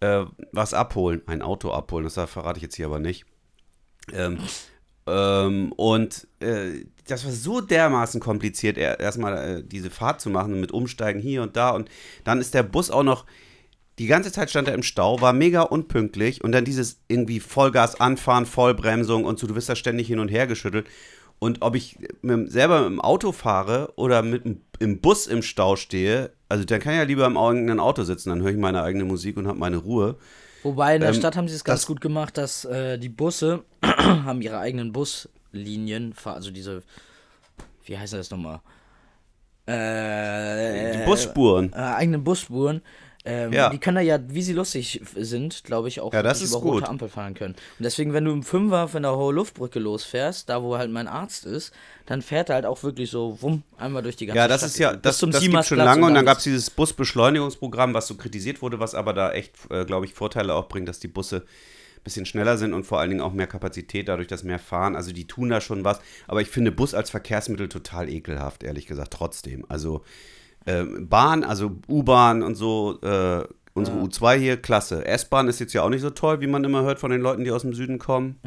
[SPEAKER 2] äh, was abholen, ein Auto abholen. Das verrate ich jetzt hier aber nicht. Ähm, ähm, und äh, das war so dermaßen kompliziert, er- erstmal äh, diese Fahrt zu machen mit Umsteigen hier und da. Und dann ist der Bus auch noch. Die ganze Zeit stand er im Stau, war mega unpünktlich und dann dieses irgendwie Vollgas anfahren, Vollbremsung und so, du wirst da ständig hin und her geschüttelt. Und ob ich selber mit dem Auto fahre oder mit dem, im Bus im Stau stehe, also dann kann ich ja lieber im eigenen Auto sitzen, dann höre ich meine eigene Musik und habe meine Ruhe.
[SPEAKER 1] Wobei in der
[SPEAKER 2] Ähm,
[SPEAKER 1] Stadt haben sie es ganz gut gemacht, dass äh, die Busse haben ihre eigenen Buslinien, also diese, wie heißt das nochmal? Äh,
[SPEAKER 2] Die Busspuren.
[SPEAKER 1] Äh, eigenen Busspuren. Ähm,
[SPEAKER 2] Ja.
[SPEAKER 1] Die können da ja, wie sie lustig sind, glaube ich, auch
[SPEAKER 2] Ja, das
[SPEAKER 1] über rote. Ampel fahren können. Und deswegen, wenn du im Fünfer von der Hohe Luftbrücke losfährst, da wo halt mein Arzt ist, dann fährt er halt auch wirklich so wumm, einmal durch die ganze
[SPEAKER 2] Ja, das
[SPEAKER 1] Stadt.
[SPEAKER 2] ist ja, das,
[SPEAKER 1] zum
[SPEAKER 2] das gibt schon lange und dann gab es dieses Busbeschleunigungsprogramm, was so kritisiert wurde, was aber da echt, äh, glaube ich, Vorteile auch bringt, dass die Busse ein bisschen schneller sind und vor allen Dingen auch mehr Kapazität dadurch, dass mehr fahren. Also die tun da schon was. Aber ich finde Bus als Verkehrsmittel total ekelhaft, ehrlich gesagt, trotzdem. Also ähm, Bahn, also U-Bahn und so, äh, unsere U2 hier, klasse. S-Bahn ist jetzt ja auch nicht so toll, wie man immer hört von den Leuten, die aus dem Süden kommen.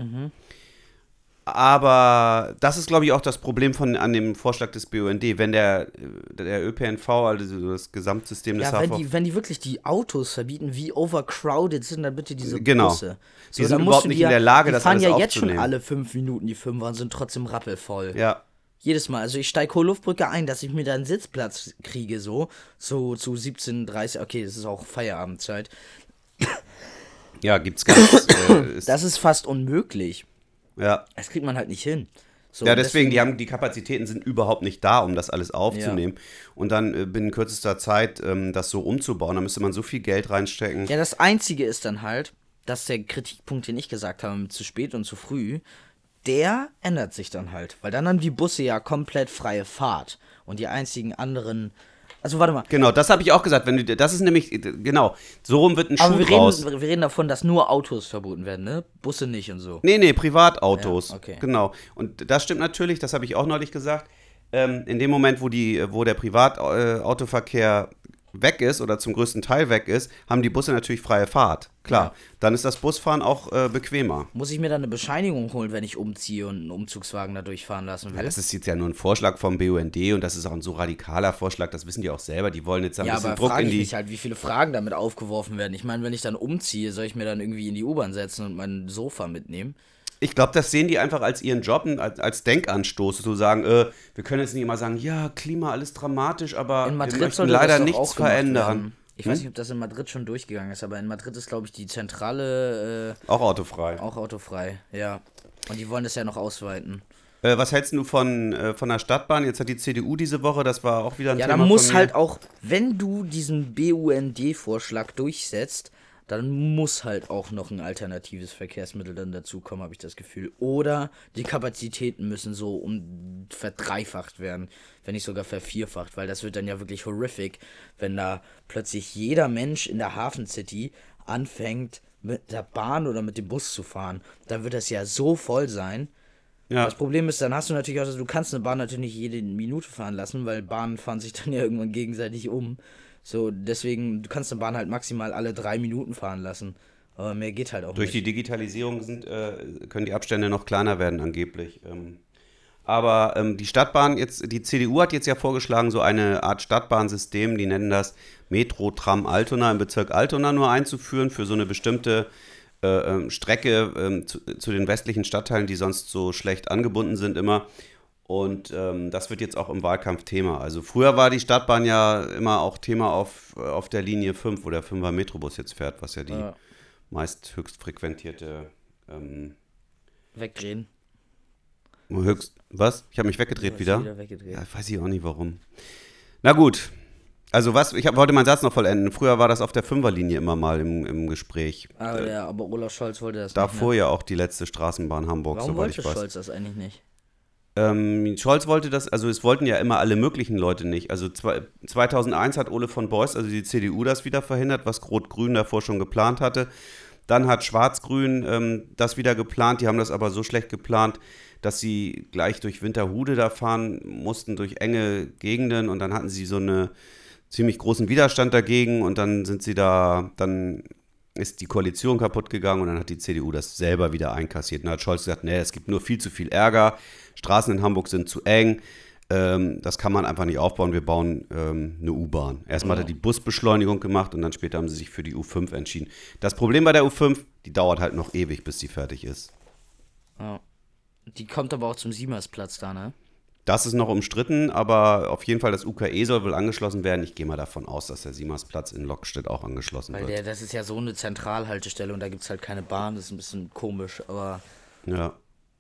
[SPEAKER 2] Aber das ist, glaube ich, auch das Problem von, an dem Vorschlag des BUND. Wenn der, der ÖPNV, also das Gesamtsystem des
[SPEAKER 1] Ja, wenn die, wenn die wirklich die Autos verbieten, wie overcrowded sind dann bitte diese
[SPEAKER 2] Genau.
[SPEAKER 1] Busse?
[SPEAKER 2] Die sind überhaupt nicht
[SPEAKER 1] die
[SPEAKER 2] in der Lage,
[SPEAKER 1] die
[SPEAKER 2] das
[SPEAKER 1] fahren
[SPEAKER 2] alles
[SPEAKER 1] ja jetzt schon alle fünf Minuten die Fünfer und sind trotzdem rappelvoll.
[SPEAKER 2] ja,
[SPEAKER 1] Jedes Mal. Also ich steige Hohe Luftbrücke ein, dass ich mir da einen Sitzplatz kriege, so. So zu 17.30 okay, das ist auch Feierabendzeit.
[SPEAKER 2] ja, gibt's ganz. äh, ist,
[SPEAKER 1] Das ist fast unmöglich.
[SPEAKER 2] ja.
[SPEAKER 1] Das kriegt man halt nicht hin. So,
[SPEAKER 2] Ja,
[SPEAKER 1] und
[SPEAKER 2] deswegen, die haben die Kapazitäten sind überhaupt nicht da, um das alles aufzunehmen. Und dann äh, binnen kürzester Zeit ähm, das so umzubauen, da müsste man so viel Geld reinstecken.
[SPEAKER 1] Ja, das Einzige ist dann halt, dass der Kritikpunkt, den ich gesagt habe, zu spät und zu früh, der ändert sich dann halt. Weil dann haben die Busse ja komplett freie Fahrt. Und die einzigen anderen. Also warte mal.
[SPEAKER 2] Genau, das habe ich auch gesagt. Wenn du, das ist nämlich, äh, genau, so rum wird ein
[SPEAKER 1] Aber
[SPEAKER 2] Schuh
[SPEAKER 1] wir
[SPEAKER 2] draus.
[SPEAKER 1] reden, wir reden davon, dass nur Autos verboten werden, ne? Busse nicht und so.
[SPEAKER 2] Nee, nee, Privatautos.
[SPEAKER 1] Ja, okay.
[SPEAKER 2] Genau. Und das stimmt natürlich, das habe ich auch neulich gesagt. Ähm, in dem Moment, wo, die, wo der Privatautoverkehr weg ist oder zum größten Teil weg ist, haben die Busse natürlich freie Fahrt. Klar.
[SPEAKER 1] Ja.
[SPEAKER 2] Dann ist das Busfahren auch äh, bequemer.
[SPEAKER 1] Muss ich mir dann eine Bescheinigung holen, wenn ich umziehe und einen Umzugswagen da durchfahren lassen will?
[SPEAKER 2] Das ist jetzt ja nur ein Vorschlag vom BUND und das ist auch ein so radikaler Vorschlag, das wissen die auch selber. Die wollen jetzt ein
[SPEAKER 1] Ja,
[SPEAKER 2] bisschen
[SPEAKER 1] aber
[SPEAKER 2] Druck
[SPEAKER 1] frage
[SPEAKER 2] in
[SPEAKER 1] ich
[SPEAKER 2] die.
[SPEAKER 1] mich halt, wie viele Fragen damit aufgeworfen werden. Ich meine, wenn ich dann umziehe, soll ich mir dann irgendwie in die U-Bahn setzen und mein Sofa mitnehmen?
[SPEAKER 2] Ich glaube, das sehen die einfach als ihren Job, als, als Denkanstoß, zu sagen, äh, wir können jetzt nicht immer sagen, ja, Klima, alles dramatisch, aber wir möchten leider nichts verändern.
[SPEAKER 1] Ich weiß nicht, ob das in Madrid schon durchgegangen ist, aber in Madrid ist, glaube ich, die Zentrale
[SPEAKER 2] Auch autofrei.
[SPEAKER 1] äh, auch autofrei. Ja. Und die wollen das ja noch ausweiten.
[SPEAKER 2] Äh, was hältst du von, äh, von der Stadtbahn? Jetzt hat die CDU diese Woche, das war auch wieder ein
[SPEAKER 1] Ja,
[SPEAKER 2] Thema.
[SPEAKER 1] da muss halt auch, wenn du diesen BUND-Vorschlag durchsetzt, dann muss halt auch noch ein alternatives Verkehrsmittel dann dazukommen, habe ich das Gefühl. Oder die Kapazitäten müssen so um verdreifacht werden, wenn nicht sogar vervierfacht, weil das wird dann ja wirklich horrific, wenn da plötzlich jeder Mensch in der Hafen City anfängt, mit der Bahn oder mit dem Bus zu fahren. Dann wird das ja so voll sein.
[SPEAKER 2] Ja.
[SPEAKER 1] Das Problem ist, dann hast du natürlich auch, also du kannst eine Bahn natürlich nicht jede Minute fahren lassen, weil Bahnen fahren sich dann ja irgendwann gegenseitig um. So, deswegen, du kannst eine Bahn halt maximal alle drei Minuten fahren lassen. Aber mehr geht halt auch
[SPEAKER 2] Durch die
[SPEAKER 1] nicht.
[SPEAKER 2] Digitalisierung sind, äh, können die Abstände noch kleiner werden, angeblich. Ähm, aber ähm, die Stadtbahn, jetzt, die CDU hat jetzt ja vorgeschlagen, so eine Art Stadtbahnsystem, die nennen das Metro Tram Altona im Bezirk Altona nur einzuführen für so eine bestimmte äh, ähm, Strecke ähm, zu, zu den westlichen Stadtteilen, die sonst so schlecht angebunden sind immer. Und ähm, das wird jetzt auch im Wahlkampf Thema. Also früher war die Stadtbahn ja immer auch Thema auf, auf der Linie 5, wo der 5er Metrobus jetzt fährt, was ja die
[SPEAKER 1] Ja.
[SPEAKER 2] meist höchst frequentierte ähm,
[SPEAKER 1] Wegdrehen.
[SPEAKER 2] höchst was? Ich habe mich weggedreht wieder.
[SPEAKER 1] wieder weggedreht.
[SPEAKER 2] Ja, weiß ich auch nicht warum. Na gut. Also was, ich hab, wollte meinen Satz noch vollenden. Früher war das auf der Fünferlinie immer mal im, im Gespräch.
[SPEAKER 1] Aber, der, aber Olaf Scholz wollte das
[SPEAKER 2] Davor
[SPEAKER 1] nicht.
[SPEAKER 2] ja auch die letzte Straßenbahn Hamburg,
[SPEAKER 1] Ne? Warum
[SPEAKER 2] soweit
[SPEAKER 1] wollte
[SPEAKER 2] ich weiß.
[SPEAKER 1] Scholz das eigentlich nicht?
[SPEAKER 2] Ähm, Scholz wollte das, also es wollten ja immer alle möglichen Leute nicht. Also zwei, 2001 hat Ole von Beuys, also die CDU, das wieder verhindert, was Rot-Grün davor schon geplant hatte. Dann hat Schwarz-Grün ähm, das wieder geplant. Die haben das aber so schlecht geplant, dass sie gleich durch Winterhude da fahren mussten, durch enge Gegenden. Und dann hatten sie so einen ziemlich großen Widerstand dagegen. Und dann sind sie da, dann ist die Koalition kaputt gegangen und dann hat die CDU das selber wieder einkassiert. Und dann hat Scholz gesagt, nee, es gibt nur viel zu viel Ärger, Straßen in Hamburg sind zu eng, ähm, das kann man einfach nicht aufbauen, wir bauen ähm, eine U-Bahn. Erstmal hat er die Busbeschleunigung gemacht und dann später haben sie sich für die U5 entschieden. Das Problem bei der U5, die dauert halt noch ewig, bis die fertig ist.
[SPEAKER 1] Ja. Die kommt aber auch zum Siemersplatz da, ne?
[SPEAKER 2] Das ist noch umstritten, aber auf jeden Fall das UKE soll wohl angeschlossen werden. Ich gehe mal davon aus, dass der Siemersplatz in Lockstedt auch angeschlossen
[SPEAKER 1] Weil
[SPEAKER 2] wird.
[SPEAKER 1] der, das ist ja so eine Zentralhaltestelle und da gibt es halt keine Bahn. Das ist ein bisschen komisch, aber
[SPEAKER 2] Ja,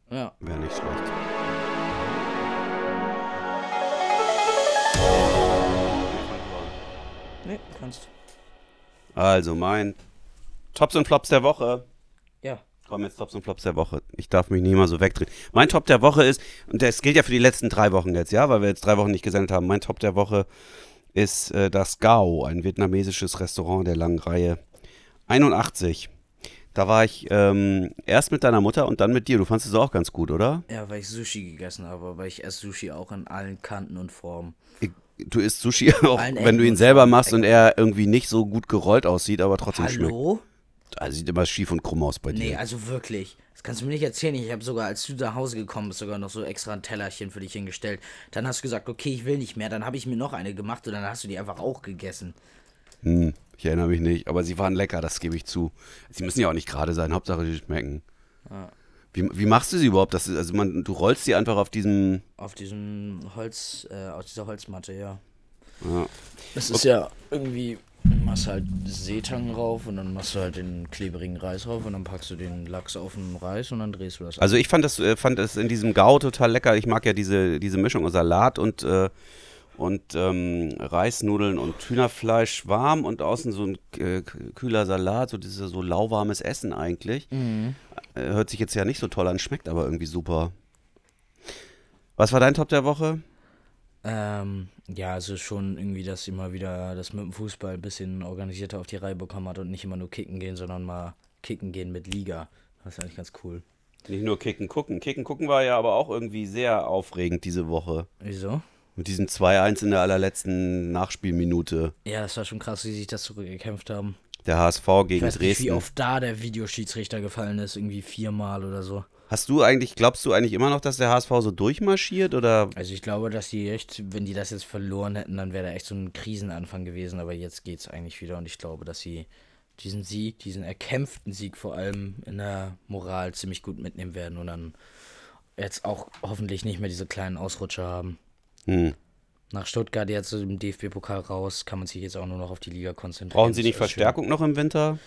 [SPEAKER 1] ja.
[SPEAKER 2] wäre nicht schlecht.
[SPEAKER 1] Nee, kannst.
[SPEAKER 2] Also mein Tops und Flops der Woche.
[SPEAKER 1] Ja.
[SPEAKER 2] Komm, jetzt Tops und Flops der Woche. Ich darf mich nicht mal so wegdrehen. Mein Top der Woche ist, und das gilt ja für die letzten drei Wochen jetzt, ja, weil wir jetzt drei Wochen nicht gesendet haben. Mein Top der Woche ist äh, das Gao, ein vietnamesisches Restaurant der langen Reihe. 81. Da war ich ähm, erst mit deiner Mutter und dann mit dir. Du fandest es auch ganz gut, oder?
[SPEAKER 1] Ja, weil ich Sushi gegessen habe, aber ich esse Sushi auch in allen Kanten und Formen.
[SPEAKER 2] Ich, du isst Sushi auch, wenn du
[SPEAKER 1] Ecken
[SPEAKER 2] ihn selber machst und er irgendwie nicht so gut gerollt aussieht, aber trotzdem schmeckt.
[SPEAKER 1] Hallo?
[SPEAKER 2] Also sieht immer schief und krumm aus bei dir.
[SPEAKER 1] Nee, also wirklich. Das kannst du mir nicht erzählen. Ich habe sogar, als du nach Hause gekommen bist, sogar noch so extra ein Tellerchen für dich hingestellt. Dann hast du gesagt, okay, ich will nicht mehr. Dann habe ich mir noch eine gemacht und dann hast du die einfach auch gegessen.
[SPEAKER 2] Hm, ich erinnere mich nicht, aber sie waren lecker, das gebe ich zu. Sie müssen ja auch nicht gerade sein, Hauptsache sie schmecken. Wie, wie machst du sie überhaupt? Das ist, also man, du rollst sie einfach auf diesem.
[SPEAKER 1] Auf diesem Holz, äh, auf dieser Holzmatte, ja.
[SPEAKER 2] Ja.
[SPEAKER 1] Das ist ja irgendwie, machst halt Seetang rauf und dann machst du halt den klebrigen Reis rauf und dann packst du den Lachs auf den Reis und dann drehst du das.
[SPEAKER 2] Also ich fand das, äh, fand das in diesem Gao total lecker. Ich mag ja diese, diese Mischung aus Salat und, äh, und ähm, Reisnudeln und Hühnerfleisch warm und außen so ein äh, kühler Salat, so dieses so lauwarmes Essen eigentlich. Äh, hört sich jetzt ja nicht so toll an, schmeckt aber irgendwie super. Was war dein Top der Woche?
[SPEAKER 1] Ähm, ja, also schon irgendwie, dass sie mal wieder das mit dem Fußball ein bisschen organisierter auf die Reihe bekommen hat und nicht immer nur kicken gehen, sondern mal kicken gehen mit Liga. Das ist eigentlich ganz cool.
[SPEAKER 2] Nicht nur Kicken gucken. Kicken gucken war ja aber auch irgendwie sehr aufregend diese Woche.
[SPEAKER 1] Wieso?
[SPEAKER 2] Mit diesem 2-1 in der allerletzten Nachspielminute.
[SPEAKER 1] Ja, das war schon krass, wie sie sich das zurückgekämpft haben.
[SPEAKER 2] Der HSV
[SPEAKER 1] Ich
[SPEAKER 2] gegen
[SPEAKER 1] weiß nicht, wie
[SPEAKER 2] Dresden.
[SPEAKER 1] oft da der Videoschiedsrichter gefallen ist. Irgendwie viermal oder so.
[SPEAKER 2] Hast du eigentlich, glaubst du eigentlich immer noch, dass der HSV so durchmarschiert oder
[SPEAKER 1] Also ich glaube, dass die echt, wenn die das jetzt verloren hätten, dann wäre da echt so ein Krisenanfang gewesen. Aber jetzt geht's eigentlich wieder und ich glaube, dass sie diesen Sieg, diesen erkämpften Sieg vor allem in der Moral ziemlich gut mitnehmen werden und dann jetzt auch hoffentlich nicht mehr diese kleinen Ausrutscher haben.
[SPEAKER 2] hm.
[SPEAKER 1] Nach Stuttgart jetzt im DFB-Pokal raus, kann man sich jetzt auch nur noch auf die Liga konzentrieren.
[SPEAKER 2] brauchen sie nicht
[SPEAKER 1] ist schön.
[SPEAKER 2] Verstärkung noch im Winter?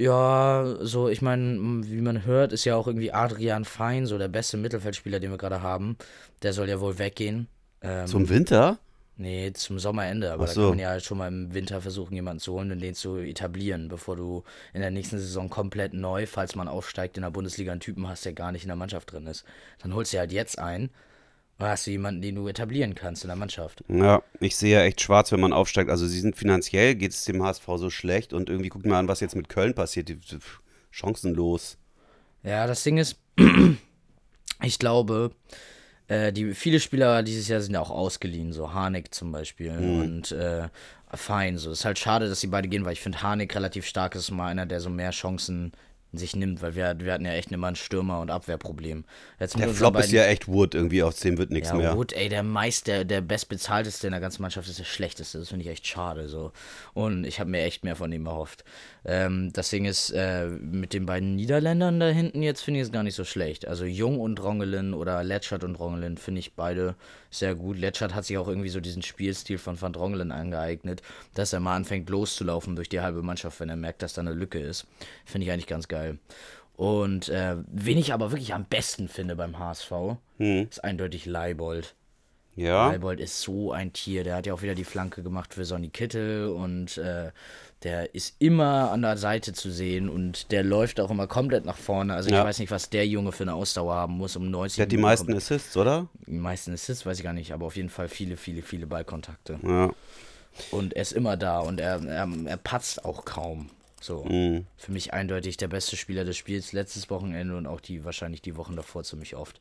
[SPEAKER 1] Ja, so, ich meine, wie man hört, ist ja auch irgendwie Adrian Fein, so der beste Mittelfeldspieler, den wir gerade haben. Der soll ja wohl weggehen. Ähm,
[SPEAKER 2] Zum Winter?
[SPEAKER 1] Nee, zum Sommerende, aber
[SPEAKER 2] Ach
[SPEAKER 1] da
[SPEAKER 2] so.
[SPEAKER 1] kann man ja schon mal im Winter versuchen, jemanden zu holen und den zu etablieren, bevor du in der nächsten Saison komplett neu, falls man aufsteigt, in der Bundesliga einen Typen hast, der gar nicht in der Mannschaft drin ist. Dann holst du halt jetzt ein und dann hast du jemanden, den du etablieren kannst in der Mannschaft.
[SPEAKER 2] Ja, ich sehe ja echt schwarz, wenn man aufsteigt. Also sie sind finanziell, geht es dem HSV so schlecht und irgendwie guckt mal an, was jetzt mit Köln passiert. Chancenlos.
[SPEAKER 1] Ja, das Ding ist, ich glaube, äh, die, viele Spieler dieses Jahr sind ja auch ausgeliehen, so Harnik zum Beispiel und äh, Fein. So. Ist halt schade, dass die beide gehen, weil ich finde, Harnik relativ stark ist, mal einer, der so mehr Chancen sich nimmt, weil wir, wir hatten ja echt immer ein Stürmer- und Abwehrproblem. Jetzt
[SPEAKER 2] Der Flop ist ja echt Wood, irgendwie aus dem wird nichts
[SPEAKER 1] ja,
[SPEAKER 2] mehr.
[SPEAKER 1] Wood, ey, der meist, der, der bestbezahlteste in der ganzen Mannschaft ist der schlechteste. Das finde ich echt schade. So. Und ich habe mir echt mehr von ihm erhofft. Ähm, das Ding ist, äh, mit den beiden Niederländern da hinten jetzt finde ich es gar nicht so schlecht. Also Jung und Rongelin oder Letschert und Rongelin finde ich beide sehr gut. Letschert hat sich auch irgendwie so diesen Spielstil von Van Drongelen angeeignet, dass er mal anfängt loszulaufen durch die halbe Mannschaft, wenn er merkt, dass da eine Lücke ist. Finde ich eigentlich ganz geil. Und äh, wen ich aber wirklich am besten finde beim HSV, ist eindeutig Leibold.
[SPEAKER 2] Ja,
[SPEAKER 1] Leibold ist so ein Tier. Der hat ja auch wieder die Flanke gemacht für Sonny Kittel und äh, der ist immer an der Seite zu sehen und der läuft auch immer komplett nach vorne. Also
[SPEAKER 2] Ja.
[SPEAKER 1] ich weiß nicht, was der Junge für eine Ausdauer haben muss, um 90
[SPEAKER 2] der hat die
[SPEAKER 1] Minuten
[SPEAKER 2] meisten
[SPEAKER 1] kom-
[SPEAKER 2] Assists, oder?
[SPEAKER 1] die meisten Assists, weiß ich gar nicht, aber auf jeden Fall viele, viele, viele Ballkontakte.
[SPEAKER 2] Ja.
[SPEAKER 1] Und er ist immer da und er, er, er patzt auch kaum. So.
[SPEAKER 2] Mhm.
[SPEAKER 1] Für mich eindeutig der beste Spieler des Spiels letztes Wochenende und auch die wahrscheinlich die Wochen davor ziemlich oft.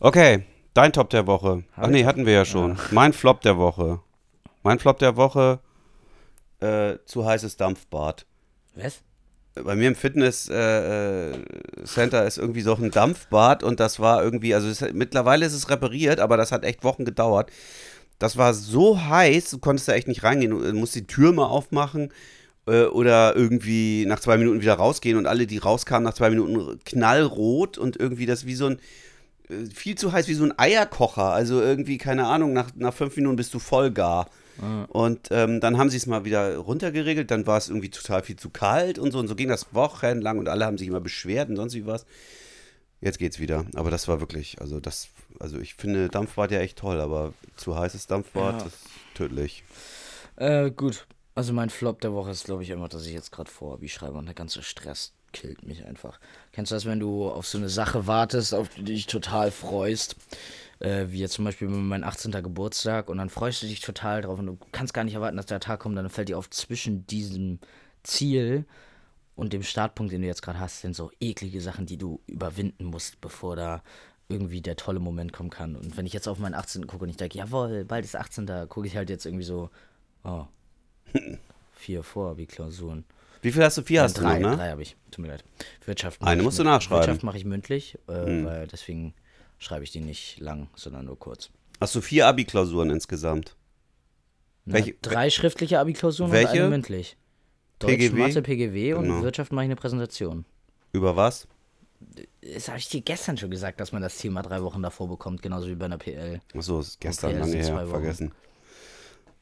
[SPEAKER 2] Okay, dein Top der Woche. Ach
[SPEAKER 1] Hab
[SPEAKER 2] nee,
[SPEAKER 1] ich
[SPEAKER 2] hatten wir ja schon. Mein Flop der Woche. Mein Flop der Woche, äh, zu heißes Dampfbad.
[SPEAKER 1] Was?
[SPEAKER 2] Bei mir im Fitness äh, äh, Center ist irgendwie so ein Dampfbad und das war irgendwie, also es, mittlerweile ist es repariert, aber das hat echt Wochen gedauert. Das war so heiß, du konntest da echt nicht reingehen. Du musst die Tür mal aufmachen äh, oder irgendwie nach zwei Minuten wieder rausgehen und alle, die rauskamen, nach zwei Minuten knallrot und irgendwie das wie so ein, äh, viel zu heiß, wie so ein Eierkocher. Also irgendwie, keine Ahnung, nach, nach fünf Minuten bist du voll gar. Und ähm, dann haben sie es mal wieder runtergeregelt, dann war es irgendwie total viel zu kalt und so. Und so ging das wochenlang und alle haben sich immer beschwert und sonst wie was. Jetzt geht's wieder. Aber das war wirklich, also das, also ich finde Dampfbad ja echt toll, aber zu heißes Dampfbad
[SPEAKER 1] Ja.
[SPEAKER 2] ist tödlich.
[SPEAKER 1] Äh, gut. Also mein Flop der Woche ist, glaube ich, immer, dass ich jetzt gerade vor wie schreibe und der ganze Stress killt mich einfach. Kennst du das, wenn du auf so eine Sache wartest, auf die du dich total freust? Äh, wie jetzt zum Beispiel mein 18. Geburtstag und dann freust du dich total drauf und du kannst gar nicht erwarten, dass der Tag kommt, dann fällt dir auf zwischen diesem Ziel und dem Startpunkt, den du jetzt gerade hast, sind so eklige Sachen, die du überwinden musst, bevor da irgendwie der tolle Moment kommen kann. Und wenn ich jetzt auf meinen 18. gucke und ich denke, jawohl, bald ist 18. Da gucke ich halt jetzt irgendwie so, oh, vier vor wie Klausuren.
[SPEAKER 2] Wie viel hast du? Vier hast
[SPEAKER 1] drei,
[SPEAKER 2] du ne?
[SPEAKER 1] drei habe ich. Tut mir leid. Wirtschaft.
[SPEAKER 2] Eine musst du nachschreiben. Hm.
[SPEAKER 1] Wirtschaft mache ich mündlich, äh, weil deswegen schreibe ich die nicht lang, sondern nur kurz.
[SPEAKER 2] Hast du vier Abi-Klausuren insgesamt?
[SPEAKER 1] Na,
[SPEAKER 2] Welche-
[SPEAKER 1] drei schriftliche Abi-Klausuren und
[SPEAKER 2] Welche?
[SPEAKER 1] eine mündlich. Deutsch,
[SPEAKER 2] PGW?
[SPEAKER 1] Mathe, PGW und
[SPEAKER 2] Genau.
[SPEAKER 1] Wirtschaft mache ich eine Präsentation.
[SPEAKER 2] Über was?
[SPEAKER 1] Das habe ich dir gestern schon gesagt, dass man das Thema drei Wochen davor bekommt, genauso wie bei einer PL.
[SPEAKER 2] Achso, ist gestern lange her, vergessen.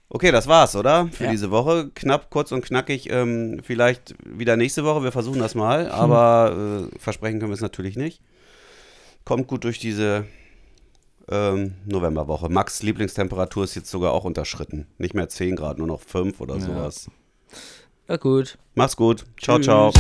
[SPEAKER 2] Okay, das war's, oder? Für
[SPEAKER 1] Ja.
[SPEAKER 2] diese Woche. Knapp, kurz und knackig. Ähm, vielleicht wieder nächste Woche. Wir versuchen das mal. Aber äh, versprechen können wir es natürlich nicht. Kommt gut durch diese ähm, Novemberwoche. Max Lieblingstemperatur ist jetzt sogar auch unterschritten. Nicht mehr 10 Grad, nur noch 5 oder sowas.
[SPEAKER 1] Ja gut.
[SPEAKER 2] Mach's gut. Ciao,
[SPEAKER 1] Tschüss.
[SPEAKER 2] ciao.